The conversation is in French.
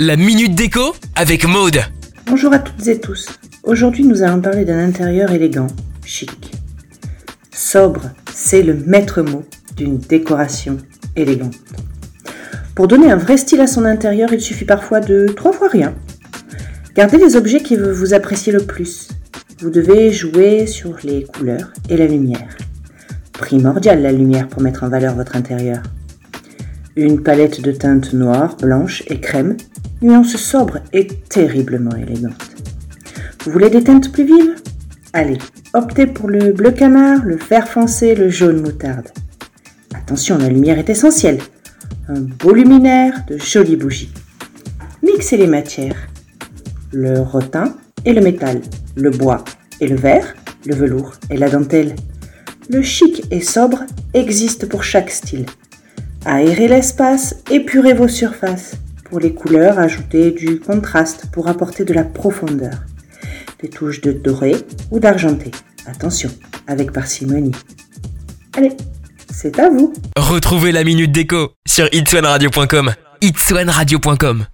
La minute déco avec Maude. Bonjour à toutes et tous. Aujourd'hui, nous allons parler d'un intérieur élégant, chic. Sobre, c'est le maître mot d'une décoration élégante. Pour donner un vrai style à son intérieur, il suffit parfois de trois fois rien. Gardez les objets qui vous appréciez le plus. Vous devez jouer sur les couleurs et la lumière. Primordial la lumière pour mettre en valeur votre intérieur. Une palette de teintes noires, blanches et crème, nuance sobre et terriblement élégante. Vous voulez des teintes plus vives? Allez, optez pour le bleu canard, le vert foncé, le jaune moutarde. Attention, la lumière est essentielle. Un beau luminaire, de jolies bougies. Mixez les matières. Le rotin et le métal, le bois et le verre, le velours et la dentelle. Le chic et sobre existe pour chaque style. Aérez l'espace, épurez vos surfaces. Pour les couleurs, ajoutez du contraste pour apporter de la profondeur. Des touches de doré ou d'argenté. Attention, avec parcimonie. Allez, c'est à vous. Retrouvez la minute déco sur itswanradio.com. itswanradio.com